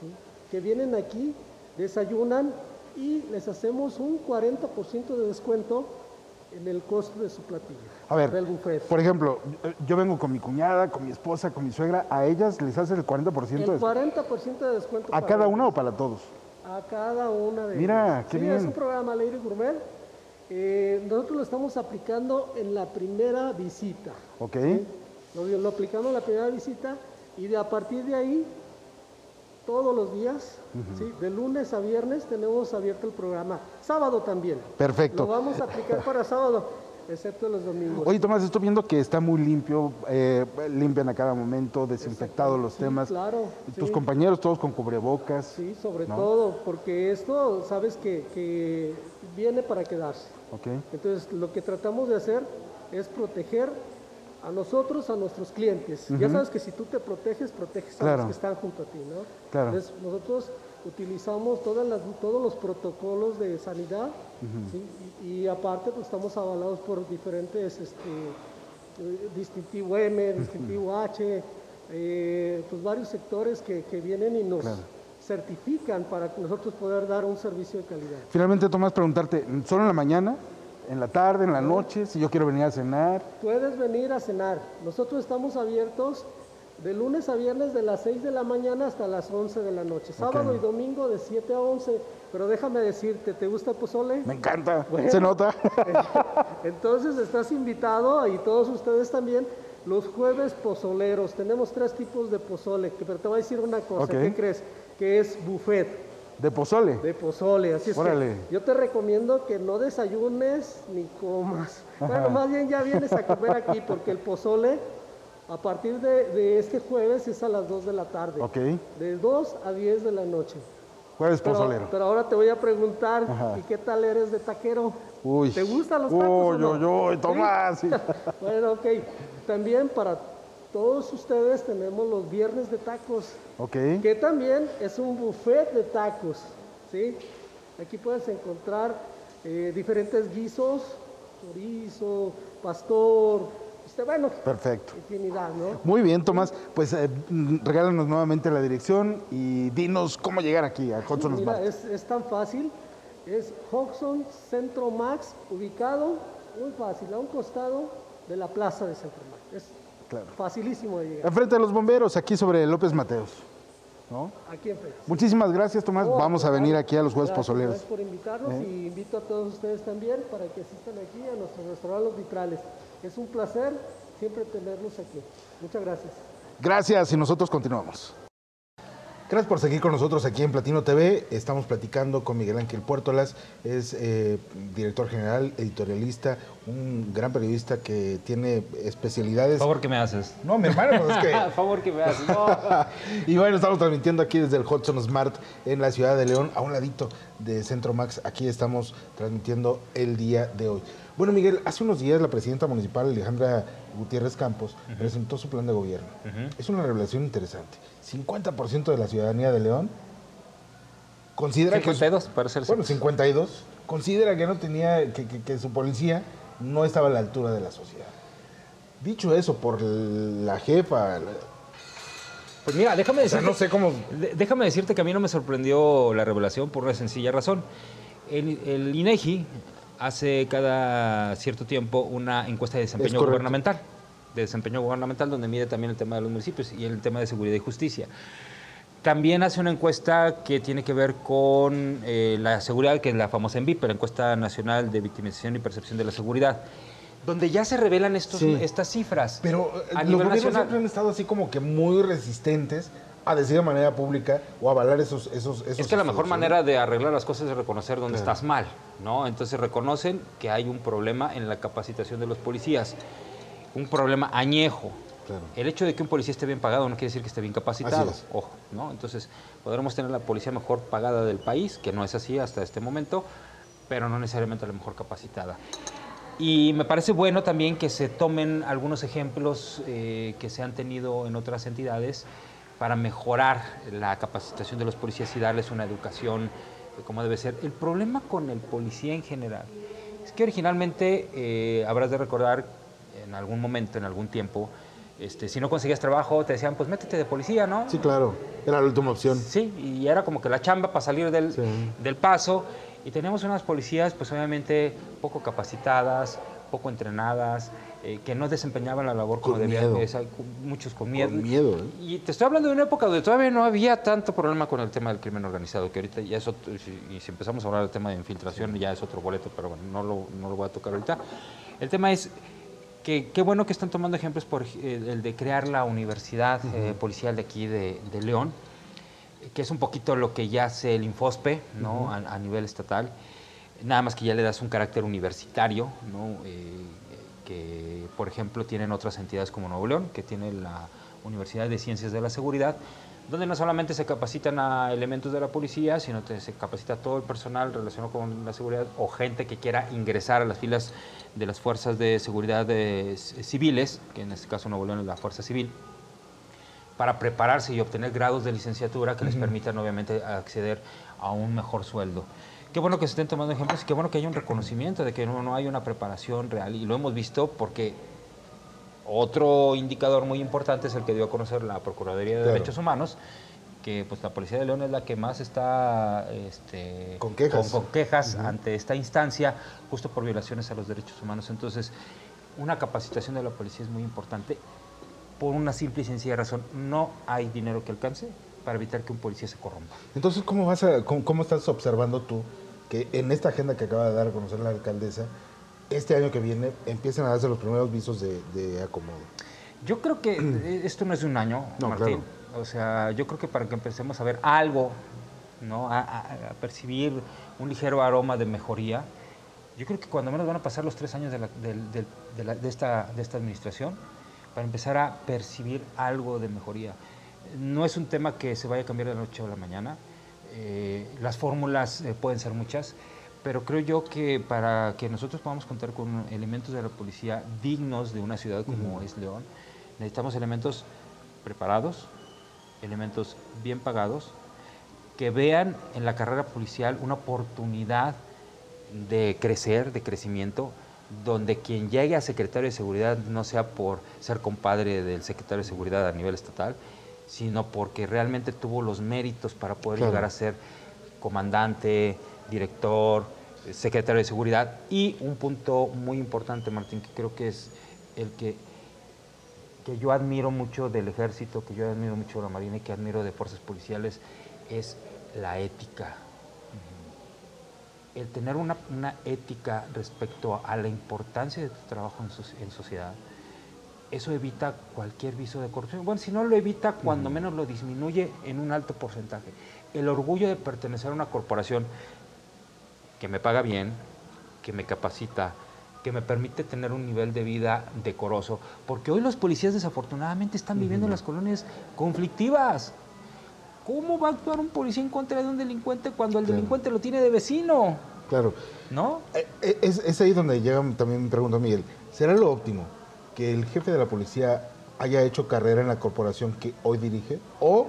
¿sí? que vienen aquí, desayunan y les hacemos un 40% de descuento en el costo de su platillo. A ver, del buffet. por ejemplo, yo- vengo con mi cuñada, con mi esposa, con mi suegra, a ellas les hace el 40% El de- 40% de descuento. ¿A cada ellas. una o para todos? A cada una de Mira, ellas. qué Sí, bien. Es un programa Lady Gourmet Eh, nosotros lo estamos aplicando en la primera visita. Ok. Lo, lo aplicamos en la primera visita y de a partir de ahí, todos los días, ¿sí? de lunes a viernes tenemos abierto el programa. Sábado también. Perfecto. Lo vamos a aplicar para sábado, excepto los domingos. Oye, Tomás, estoy viendo que está muy limpio, eh, limpian a cada momento, desinfectados los Sí, temas. claro, Tus sí. compañeros todos con cubrebocas. Sí, sobre ¿no? todo, porque esto, sabes que, que viene para quedarse. Ok. Entonces, lo que tratamos de hacer es proteger a nosotros, a nuestros clientes. Ya sabes que si tú te proteges, proteges a Claro. los que están junto a ti, ¿no? Claro. Entonces, nosotros utilizamos todas las, todos los protocolos de sanidad ¿sí? y, y aparte pues, estamos avalados por diferentes este, distintivo M, distintivo H, eh, pues varios sectores que, que vienen y nos Claro. certifican para nosotros poder dar un servicio de calidad. Finalmente, Tomás, preguntarte, ¿solo en la mañana, en la tarde, en la noche, si yo quiero venir a cenar? Puedes venir a cenar. Nosotros estamos abiertos de lunes a viernes de las 6 de la mañana hasta las 11 de la noche. Sábado y domingo de 7 a 11. Pero déjame decirte, ¿te gusta el pozole? Me encanta, Bueno. se nota. Entonces estás invitado y todos ustedes también. Los jueves pozoleros, tenemos tres tipos de pozole, pero te voy a decir una cosa. ¿qué crees? Que es buffet De pozole. de pozole, así es Órale. que yo te recomiendo que no desayunes ni comas. Bueno, más bien ya vienes a comer aquí porque el pozole a partir de, de este jueves es a las 2 de la tarde. Ok. De 2 a 10 de la noche. Jueves Pero, pozolero. pero ahora te voy a preguntar, Ajá. ¿y qué tal eres de taquero? Uy. ¿Te gustan los tacos o Uy, no? uy, uy. Tomás. sí. Bueno, ok. También para todos ustedes tenemos los viernes de tacos, Ok. que también es un buffet de tacos, ¿sí? Aquí puedes encontrar eh, diferentes guisos, chorizo, pastor, este, bueno, Perfecto. infinidad, ¿no? Muy bien, Tomás. Pues eh, regálanos nuevamente la dirección y dinos cómo llegar aquí a Hudson Mira, Smart. es, es tan fácil, es Hodgson Centro Max, ubicado muy fácil, a un costado de la plaza de Centro Max. Es Claro. facilísimo de llegar, Enfrente de los bomberos, aquí sobre López Mateos. ¿no? aquí en Félix. Muchísimas gracias, Tomás. No, Vamos a venir aquí a los jueves gracias, pozoleros. Gracias por invitarnos ¿Eh? y invito a todos ustedes también para que asistan aquí a nuestro restaurante Los Vitrales. Es un placer siempre tenerlos aquí. Muchas gracias. Gracias y nosotros continuamos. Gracias por seguir con nosotros aquí en Platino TV. Estamos platicando con Miguel Ángel Puertolas, es eh, director general, editorialista, un gran periodista que tiene especialidades. favor que me haces. No, mi hermano, pues es que favor que me haces. y bueno, estamos transmitiendo aquí desde el Hudson Smart en la ciudad de León, a un ladito de Centro Max. Aquí estamos transmitiendo el día de hoy. Bueno, Miguel, hace unos días la presidenta municipal Alejandra Gutiérrez Campos presentó su plan de gobierno. Es una revelación interesante. 50% de la ciudadanía de León considera que... 52, para ser Bueno, 52. Considera que no tenía, que, que- que su policía no estaba a la altura de la sociedad. Dicho eso por la jefa, Pues mira, déjame o sea, decirte, no sé cómo... déjame decirte que a mí no me sorprendió la revelación por una sencilla razón. El, el INEGI hace cada cierto tiempo una encuesta de Es desempeño gubernamental, de desempeño gubernamental donde mide también el tema de los municipios y el tema de seguridad y justicia. También hace una encuesta que tiene que ver con eh, la seguridad, que es la famosa ENVIP, la Encuesta Nacional de Victimización y Percepción de la Seguridad, donde ya se revelan estos, Sí. estas cifras. Pero a los nivel gobiernos nacional. siempre han estado así como que muy resistentes a decir de manera pública o avalar esos esos, esos Es que la mejor manera de arreglar las cosas es reconocer dónde Claro. estás mal, ¿no? Entonces reconocen que hay un problema en la capacitación de los policías, un problema añejo. Claro. El hecho de que un policía esté bien pagado no quiere decir que esté bien capacitado, es. ojo, ¿no? Entonces podremos tener la policía mejor pagada del país, que no es así hasta este momento, pero no necesariamente la mejor capacitada. Y me parece bueno también que se tomen algunos ejemplos eh, que se han tenido en otras entidades para mejorar la capacitación de los policías y darles una educación eh, como debe ser. El problema con el policía en general es que originalmente, eh, habrás de recordar, en algún momento, en algún tiempo, este, si no conseguías trabajo, te decían, pues métete de policía, ¿no? Sí, claro. Era la última opción. Sí, y era como que la chamba para salir del, Sí. del paso. Y teníamos unas policías, pues obviamente poco capacitadas, poco entrenadas, eh, que no desempeñaban la labor como debían, muchos con miedo. Con miedo, ¿eh? Y te estoy hablando de una época donde todavía no había tanto problema con el tema del crimen organizado, que ahorita ya es otro, y si- empezamos a hablar del tema de infiltración ya es otro boleto, pero bueno, no lo, no lo voy a tocar ahorita. El tema es que qué bueno que están tomando ejemplos por eh, el de crear la universidad eh, policial de aquí de, de León, que es un poquito lo que ya hace el Infospe, ¿no? a, a nivel estatal. Nada más que ya le das un carácter universitario, ¿no? Eh, que por ejemplo tienen otras entidades como Nuevo León, que tiene la Universidad de Ciencias de la Seguridad, donde no solamente se capacitan a elementos de la policía, sino que se capacita a todo el personal relacionado con la seguridad o gente que quiera ingresar a las filas de las fuerzas de seguridad de- civiles, que en este caso Nuevo León es la Fuerza Civil, para prepararse y obtener grados de licenciatura que les permitan obviamente acceder a un mejor sueldo. Qué bueno que se estén tomando ejemplos y qué bueno que haya un reconocimiento de que no, no hay una preparación real y lo hemos visto porque otro indicador muy importante es el que dio a conocer la Procuraduría de Claro. Derechos Humanos, que pues la Policía de León es la que más está este, Con quejas. con- con quejas ante esta instancia justo por violaciones a los derechos humanos. Entonces, una capacitación de la policía es muy importante por una simple y sencilla razón. No hay dinero que alcance para evitar que un policía se corrompa. Entonces, ¿cómo, vas a, cómo, cómo estás observando tú que en esta agenda que acaba de dar a conocer la alcaldesa, este año que viene empiezan a darse los primeros visos de, de acomodo? Yo creo que eh, esto no es de un año, No, Martín. O sea, yo creo que para que empecemos a ver algo, ¿no? A, a- a percibir un ligero aroma de mejoría, yo creo que cuando menos van a pasar los tres años de, la- del- del- de la- de esta, de esta administración para empezar a percibir algo de mejoría. No es un tema que se vaya a cambiar de la noche a la mañana. eh, las fórmulas eh, pueden ser muchas, pero creo yo que para que nosotros podamos contar con elementos de la policía dignos de una ciudad como es León, necesitamos elementos preparados, elementos bien pagados, que vean en la carrera policial una oportunidad de crecer, de crecimiento, donde quien llegue a secretario de seguridad no sea por ser compadre del secretario de seguridad a nivel estatal, sino porque realmente tuvo los méritos para poder Claro. llegar a ser comandante, director, eh, secretario de seguridad y un punto muy importante, Martín, que creo que es el que que yo admiro mucho del ejército, que yo admiro mucho de la marina y que admiro de fuerzas policiales es la ética. El tener una, una ética respecto a la importancia de tu trabajo en sociedad, eso evita cualquier viso de corrupción. Bueno, si no lo evita, cuando menos lo disminuye en un alto porcentaje. El orgullo de pertenecer a una corporación que me paga bien, que me capacita, que me permite tener un nivel de vida decoroso, porque hoy los policías desafortunadamente están viviendo en las colonias conflictivas. ¿Cómo va a actuar un policía en contra de un delincuente cuando el Claro. delincuente lo tiene de vecino? Claro. ¿No? Eh, eh, Es, es ahí donde llega también mi pregunta, Miguel. ¿Será lo óptimo que el jefe de la policía haya hecho carrera en la corporación que hoy dirige? ¿O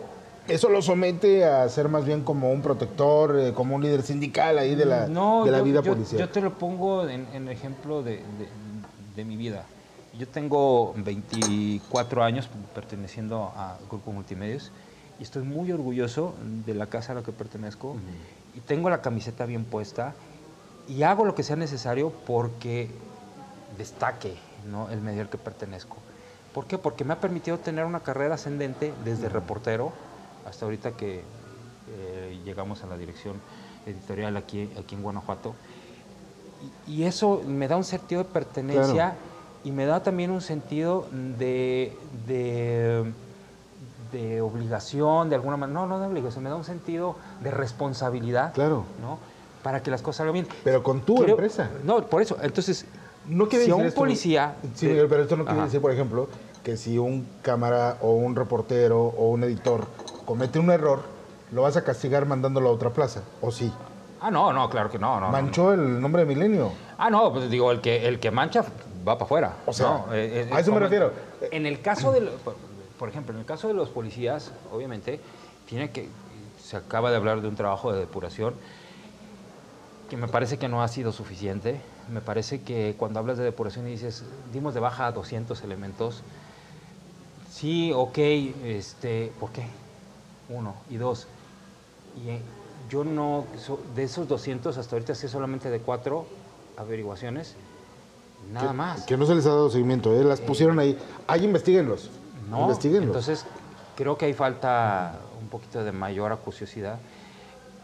eso lo somete a ser más bien como un protector, eh, como un líder sindical ahí de la, No, de la yo- vida yo, policial? Yo te lo pongo en, en ejemplo de, de- de mi vida. Yo tengo 24 años perteneciendo a Grupo Multimedios y estoy muy orgulloso de la casa a la que pertenezco y tengo la camiseta bien puesta y hago lo que sea necesario porque destaque ¿no? el medio al que pertenezco. ¿Por qué? Porque me ha permitido tener una carrera ascendente desde reportero hasta ahorita que eh, llegamos a la dirección editorial aquí, aquí en Guanajuato. Y, y eso me da un sentido de pertenencia Claro. y me da también un sentido de, de, de obligación, de alguna manera. No, no de obligación, me da un sentido de responsabilidad. Claro. ¿no? Para que las cosas salgan bien. Pero con tu Creo- empresa. No, por eso. Entonces, No quiere si decir un policía. Sí, de- pero esto no quiere Ajá. decir, por ejemplo, que si un cámara o un reportero o un editor comete un error, lo vas a castigar mandándolo a otra plaza. ¿O sí? Ah, no, no, claro que no. no, no, Manchó el nombre de Milenio. Ah, no, pues digo, el que, el que mancha va para afuera. O sea, ¿no? Eh, eh, a eso me refiero. En el caso de, por ejemplo, en el caso de los policías, obviamente, tiene que, se acaba de hablar de un trabajo de depuración que me parece que no ha sido suficiente. Me parece que cuando hablas de depuración y dices, dimos de baja a 200 elementos, sí, ok, este, ¿por qué? Uno. Y dos, y eh, yo no, de esos 200 hasta ahorita sé solamente de cuatro averiguaciones. Nada que, más. Que no se les ha dado seguimiento, ¿eh? las pusieron ahí. Ahí investiguenlos. No, Investíguenlos. entonces creo que ahí falta un poquito de mayor acuciosidad.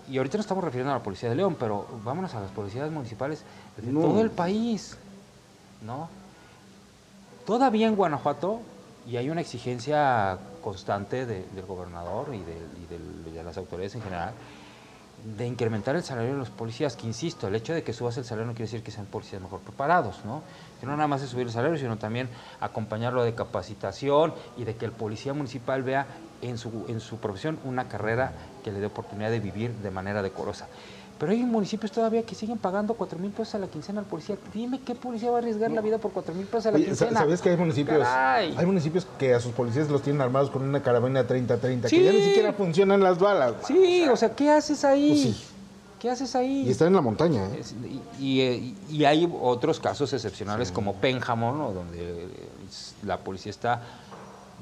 Y ahorita nos estamos refiriendo a la Policía de León, pero vámonos a las policías municipales de No. todo el país, ¿no? Todavía en Guanajuato, y hay una exigencia constante de- del gobernador y, de, y del- de las autoridades en general, de incrementar el salario de los policías, que insisto, el hecho de que subas el salario no quiere decir que sean policías mejor preparados, ¿no? Que no nada más es subir el salario, sino también acompañarlo de capacitación y de que el policía municipal vea en su, en su profesión una carrera que le dé oportunidad de vivir de manera decorosa. Pero hay municipios todavía que siguen pagando 4 mil pesos a la quincena al policía. Dime qué policía va a arriesgar la vida por 4 mil pesos a la Oye, quincena. ¿Sabes que hay municipios? Caray. Hay municipios que a sus policías los tienen armados con una carabina 30-30, que ya ni siquiera funcionan las balas. Sí, o sea, ¿qué haces ahí? Pues sí. ¿Qué haces ahí? Y están en la montaña, ¿eh? Es- y, y, eh, y hay otros casos excepcionales como Pénjamo, ¿no? donde eh, la policía está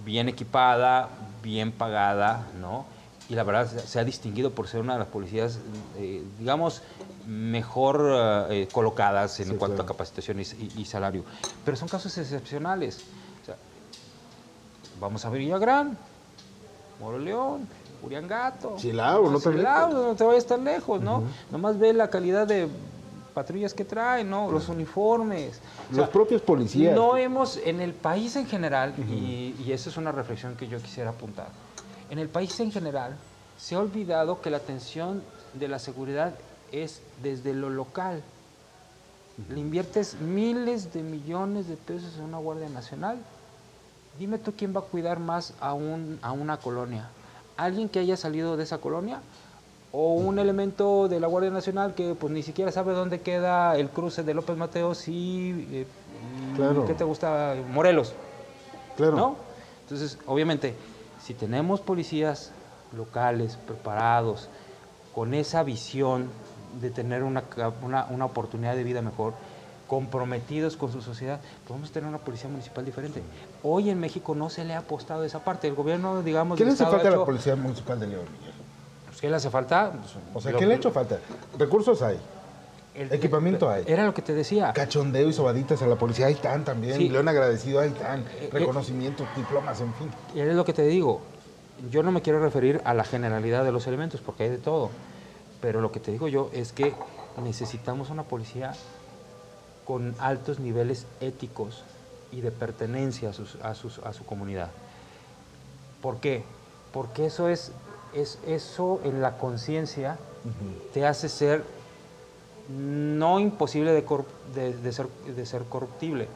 bien equipada, bien pagada, ¿no? Y la verdad se- ha distinguido por ser una de las policías, eh, digamos, mejor eh, colocadas en Sí, cuanto claro. a capacitación y, salario. Pero son casos excepcionales. O sea, vamos a Villagrán, Moroleón, Uriangato. Silao, no Silao, no te vayas tan lejos, ¿no? Nomás ve la calidad de patrullas que traen, ¿no? Los uniformes. O sea, Los propios policías. no hemos, en el país en general, y, y esa es una reflexión que yo quisiera apuntar, en el país en general se ha olvidado que la atención de la seguridad es desde lo local. Le inviertes miles de millones de pesos en una Guardia Nacional. Dime tú quién va a cuidar más a, un, a una colonia. ¿Alguien que haya salido de esa colonia? ¿O un elemento de la Guardia Nacional que pues ni siquiera sabe dónde queda el cruce de López Mateos y... eh, Claro. ¿Qué te gusta? Morelos. Claro. ¿No? Entonces, obviamente, si tenemos policías locales preparados, con esa visión de tener una, una, una oportunidad de vida mejor, comprometidos con su sociedad, podemos tener una policía municipal diferente. Hoy en México no se le ha apostado a esa parte. El gobierno, digamos, ¿Qué le hace falta a la Policía Municipal de León, Miguel? pues, ¿Qué le hace falta? Pues, O sea, lo- ¿qué le ha hecho falta? Recursos hay. el- equipamiento hay. Era lo que te decía. Cachondeo y sobaditas a la policía, ahí están también. Sí. León agradecido, ahí están. Eh, eh. Reconocimientos, diplomas, en fin. Y es lo que te digo. Yo no me quiero referir a la generalidad de los elementos, porque hay de todo. Pero lo que te digo yo es que necesitamos una policía con altos niveles éticos y de pertenencia a, sus- a sus- a su comunidad. ¿Por qué? Porque eso es, es eso en la conciencia te hace ser no imposible de, de- de ser, de ser corruptible,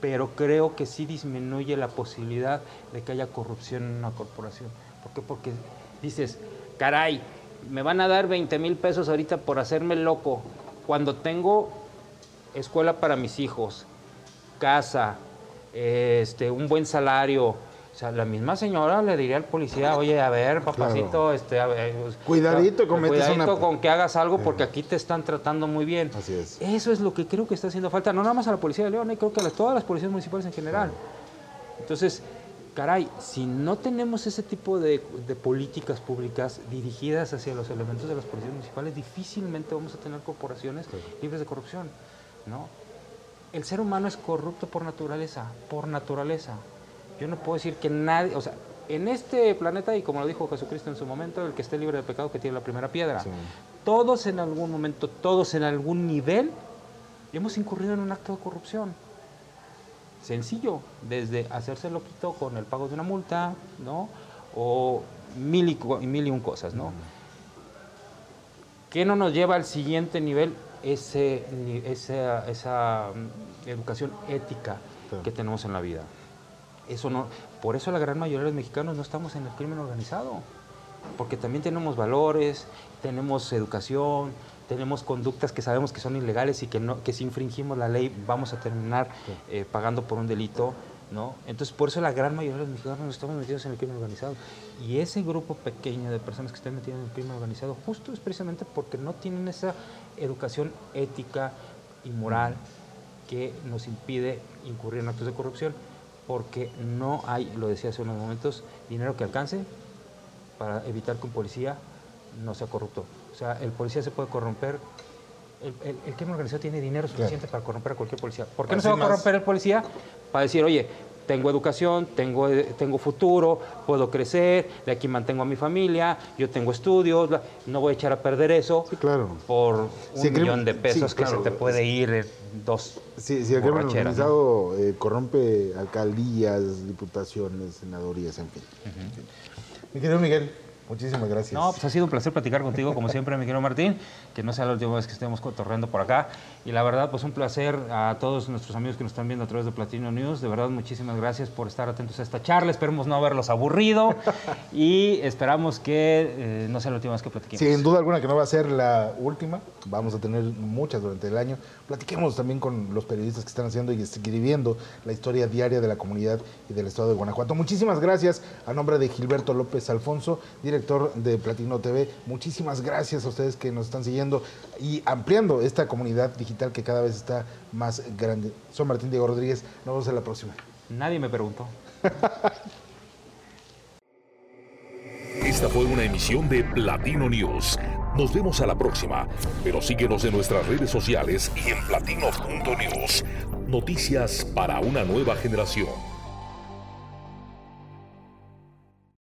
pero creo que sí disminuye la posibilidad de que haya corrupción en una corporación. ¿Por qué? Porque dices, caray, me van a dar 20 mil pesos ahorita por hacerme loco, cuando tengo escuela para mis hijos, casa, este, un buen salario. O sea, la misma señora le diría al policía, oye, a ver, papacito, Claro. este, a ver, pues, Cuidadito, cometes cuidadito una- con que hagas algo porque aquí te están tratando muy bien. Así es. Eso es lo que creo que está haciendo falta, no nada más a la Policía de León, eh, creo que a todas las policías municipales en general. Entonces, caray, si no tenemos ese tipo de, de políticas públicas dirigidas hacia los elementos de las policías municipales, difícilmente vamos a tener corporaciones libres de corrupción, ¿no? El ser humano es corrupto por naturaleza, por naturaleza. Yo no puedo decir que nadie, o sea, en este planeta, y como lo dijo Jesucristo en su momento, el que esté libre de pecado que tiene la primera piedra. Sí. Todos en algún momento, todos en algún nivel, hemos incurrido en un acto de corrupción. Sencillo, desde hacerse loquito con el pago de una multa, ¿no? O mil y mil y un cosas, ¿no? ¿Qué no nos lleva al siguiente nivel? Ese, esa, esa mm, educación ética Claro. que tenemos en la vida. Eso no, por eso la gran mayoría de los mexicanos no estamos en el crimen organizado, porque también tenemos valores, tenemos educación, tenemos conductas que sabemos que son ilegales y que no, que si infringimos la ley vamos a terminar eh, pagando por un delito, ¿no? Entonces por eso la gran mayoría de los mexicanos no estamos metidos en el crimen organizado. Y ese grupo pequeño de personas que están metidas en el crimen organizado, justo es precisamente porque no tienen esa educación ética y moral que nos impide incurrir en actos de corrupción, porque no hay, lo decía hace unos momentos, dinero que alcance para evitar que un policía no sea corrupto. O sea, el policía se puede corromper el, el, el crimen organizado tiene dinero suficiente para corromper a cualquier policía. ¿Por qué no se va a más. corromper el policía? Para decir, oye, tengo educación, tengo, eh, tengo futuro, puedo crecer, de aquí mantengo a mi familia, yo tengo estudios, no voy a echar a perder eso Sí, claro. por un Sí, millón de pesos sí, que claro. se te puede ir en dos Si, si el crimen borracheras, ¿no? organizado eh, corrompe alcaldías, diputaciones, senadorías, en fin. Mi querido Miguel, muchísimas gracias. No, pues ha sido un placer platicar contigo, como siempre, mi querido Martín, que no sea la última vez que estemos cotorreando por acá. Y la verdad, pues un placer a todos nuestros amigos que nos están viendo a través de Platino News. De verdad, muchísimas gracias por estar atentos a esta charla. Esperemos no haberlos aburrido y esperamos que eh, no sea la última vez que platiquemos. Sin duda alguna que no va a ser la última, vamos a tener muchas durante el año. Platiquemos también con los periodistas que están haciendo y escribiendo la historia diaria de la comunidad y del estado de Guanajuato. Muchísimas gracias a nombre de Gilberto López Alfonso, director de Platino TV. Muchísimas gracias a ustedes que nos están siguiendo y ampliando esta comunidad digital que cada vez está más grande. Soy Martín Diego Rodríguez, nos vemos en la próxima. Nadie me preguntó. Esta fue una emisión de Platino News. Nos vemos a la próxima, pero síguenos en nuestras redes sociales y en platino.news. Noticias para una nueva generación.